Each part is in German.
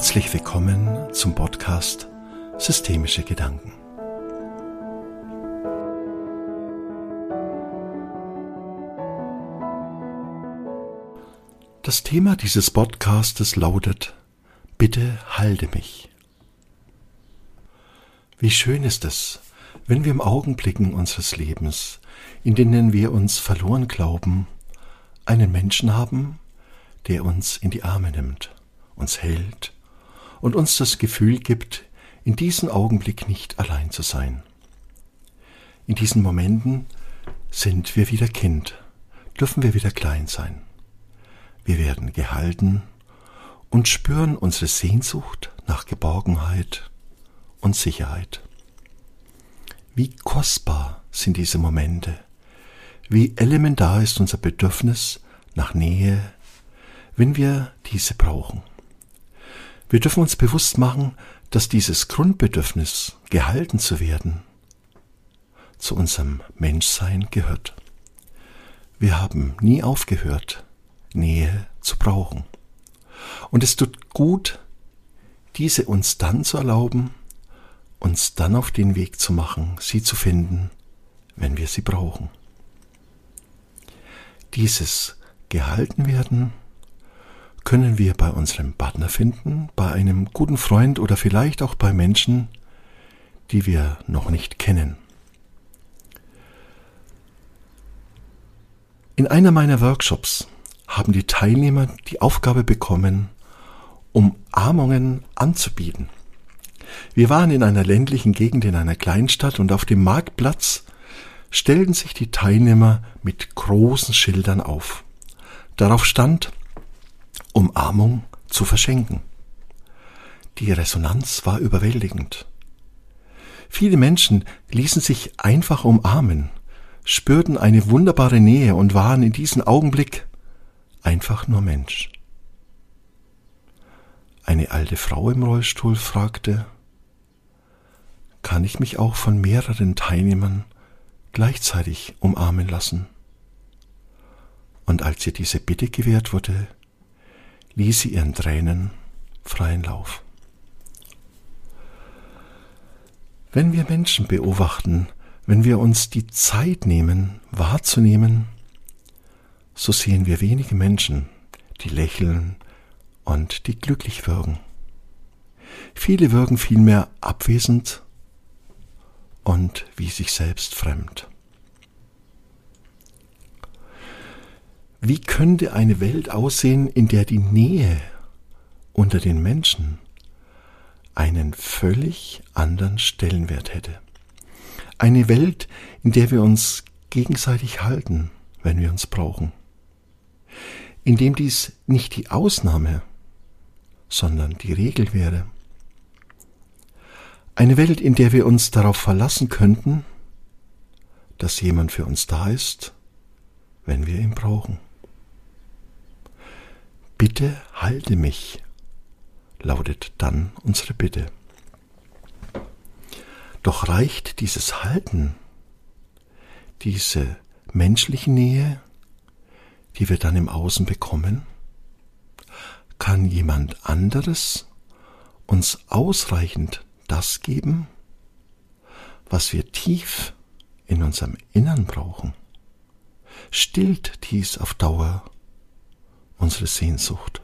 Herzlich willkommen zum Podcast Systemische Gedanken. Das Thema dieses Podcastes lautet Bitte halte mich. Wie schön ist es, wenn wir im Augenblicken unseres Lebens, in denen wir uns verloren glauben, einen Menschen haben, der uns in die Arme nimmt, uns hält und uns das Gefühl gibt, in diesem Augenblick nicht allein zu sein. In diesen Momenten sind wir wieder Kind, dürfen wir wieder klein sein. Wir werden gehalten und spüren unsere Sehnsucht nach Geborgenheit und Sicherheit. Wie kostbar sind diese Momente, wie elementar ist unser Bedürfnis nach Nähe, wenn wir diese brauchen. Wir dürfen uns bewusst machen, dass dieses Grundbedürfnis, gehalten zu werden, zu unserem Menschsein gehört. Wir haben nie aufgehört, Nähe zu brauchen. Und es tut gut, diese uns dann zu erlauben, uns dann auf den Weg zu machen, sie zu finden, wenn wir sie brauchen. Dieses gehalten werden können wir bei unserem Partner finden, bei einem guten Freund oder vielleicht auch bei Menschen, die wir noch nicht kennen. In einer meiner Workshops haben die Teilnehmer die Aufgabe bekommen, Umarmungen anzubieten. Wir waren in einer ländlichen Gegend in einer Kleinstadt und auf dem Marktplatz stellten sich die Teilnehmer mit großen Schildern auf. Darauf stand Umarmung zu verschenken. Die Resonanz war überwältigend. Viele Menschen ließen sich einfach umarmen, spürten eine wunderbare Nähe und waren in diesem Augenblick einfach nur Mensch. Eine alte Frau im Rollstuhl fragte, kann ich mich auch von mehreren Teilnehmern gleichzeitig umarmen lassen? Und als ihr diese Bitte gewährt wurde, ließ sie ihren Tränen freien Lauf. Wenn wir Menschen beobachten, wenn wir uns die Zeit nehmen, wahrzunehmen, so sehen wir wenige Menschen, die lächeln und die glücklich wirken. Viele wirken vielmehr abwesend und wie sich selbst fremd. Wie könnte eine Welt aussehen, in der die Nähe unter den Menschen einen völlig anderen Stellenwert hätte? Eine Welt, in der wir uns gegenseitig halten, wenn wir uns brauchen. In dem dies nicht die Ausnahme, sondern die Regel wäre. Eine Welt, in der wir uns darauf verlassen könnten, dass jemand für uns da ist, wenn wir ihn brauchen. Bitte halte mich, lautet dann unsere Bitte. Doch reicht dieses Halten, diese menschliche Nähe, die wir dann im Außen bekommen? Kann jemand anderes uns ausreichend das geben, was wir tief in unserem Innern brauchen? Stillt dies auf Dauer unsere Sehnsucht.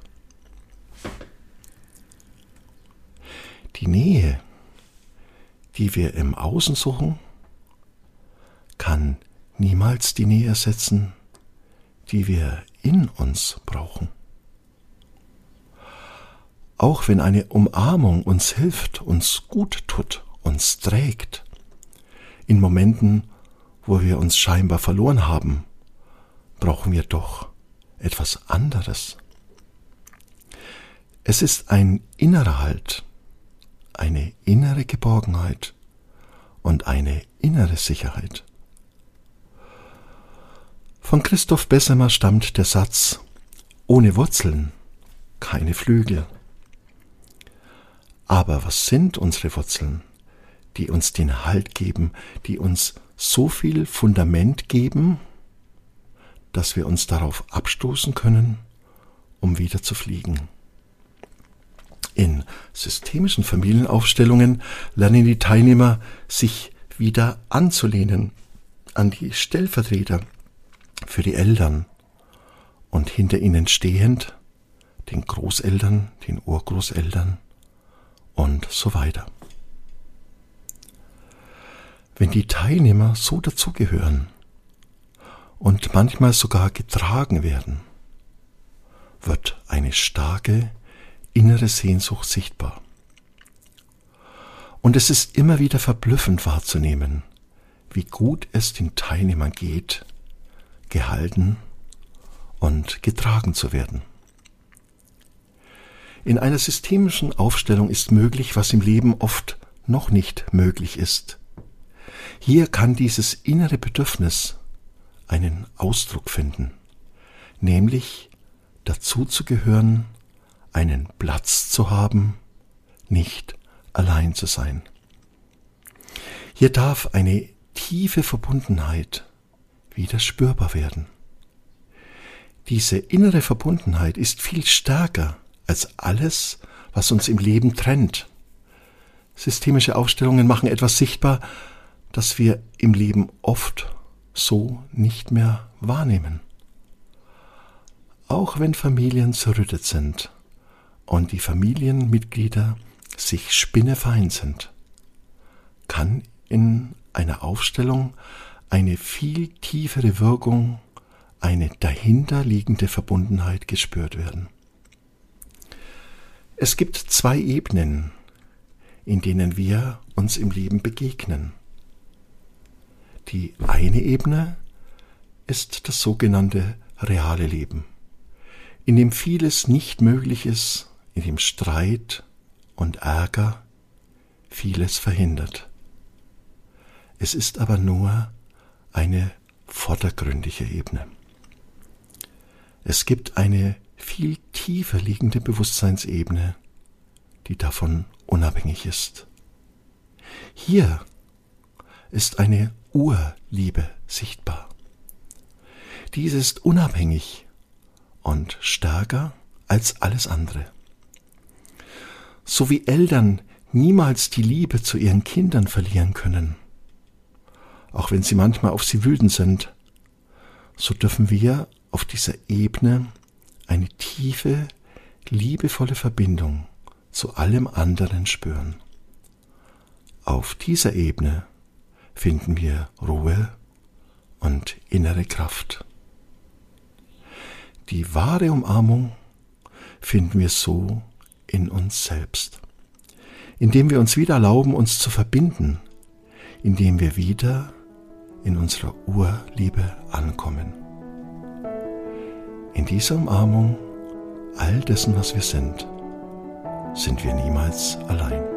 Die Nähe, die wir im Außen suchen, kann niemals die Nähe ersetzen, die wir in uns brauchen. Auch wenn eine Umarmung uns hilft, uns gut tut, uns trägt, in Momenten, wo wir uns scheinbar verloren haben, brauchen wir doch etwas anderes. Es ist ein innerer Halt, eine innere Geborgenheit und eine innere Sicherheit. Von Christoph Bessemer stammt der Satz Ohne Wurzeln keine Flügel. Aber was sind unsere Wurzeln, die uns den Halt geben, die uns so viel Fundament geben, dass wir uns darauf abstoßen können, um wieder zu fliegen. In systemischen Familienaufstellungen lernen die Teilnehmer sich wieder anzulehnen an die Stellvertreter für die Eltern und hinter ihnen stehend den Großeltern, den Urgroßeltern und so weiter. Wenn die Teilnehmer so dazugehören und manchmal sogar getragen werden, wird eine starke innere Sehnsucht sichtbar. Und es ist immer wieder verblüffend wahrzunehmen, wie gut es den Teilnehmern geht, gehalten und getragen zu werden. In einer systemischen Aufstellung ist möglich, was im Leben oft noch nicht möglich ist. Hier kann dieses innere Bedürfnis einen Ausdruck finden, nämlich dazuzugehören, einen Platz zu haben, nicht allein zu sein. Hier darf eine tiefe Verbundenheit wieder spürbar werden. Diese innere Verbundenheit ist viel stärker als alles, was uns im Leben trennt. Systemische Aufstellungen machen etwas sichtbar, das wir im Leben oft so nicht mehr wahrnehmen. Auch wenn Familien zerrüttet sind und die Familienmitglieder sich spinnefein sind, kann in einer Aufstellung eine viel tiefere Wirkung, eine dahinterliegende Verbundenheit gespürt werden. Es gibt zwei Ebenen, in denen wir uns im Leben begegnen. Die eine Ebene ist das sogenannte reale Leben, in dem vieles nicht möglich ist, in dem Streit und Ärger vieles verhindert. Es ist aber nur eine vordergründige Ebene. Es gibt eine viel tiefer liegende Bewusstseinsebene, die davon unabhängig ist. Hier ist eine Urliebe sichtbar. Diese ist unabhängig und stärker als alles andere. So wie Eltern niemals die Liebe zu ihren Kindern verlieren können, auch wenn sie manchmal auf sie wütend sind, so dürfen wir auf dieser Ebene eine tiefe, liebevolle Verbindung zu allem anderen spüren. Auf dieser Ebene finden wir Ruhe und innere Kraft. Die wahre Umarmung finden wir so in uns selbst, indem wir uns wieder erlauben, uns zu verbinden, indem wir wieder in unserer Urliebe ankommen in dieser Umarmung all dessen, was wir sind, sind wir niemals allein.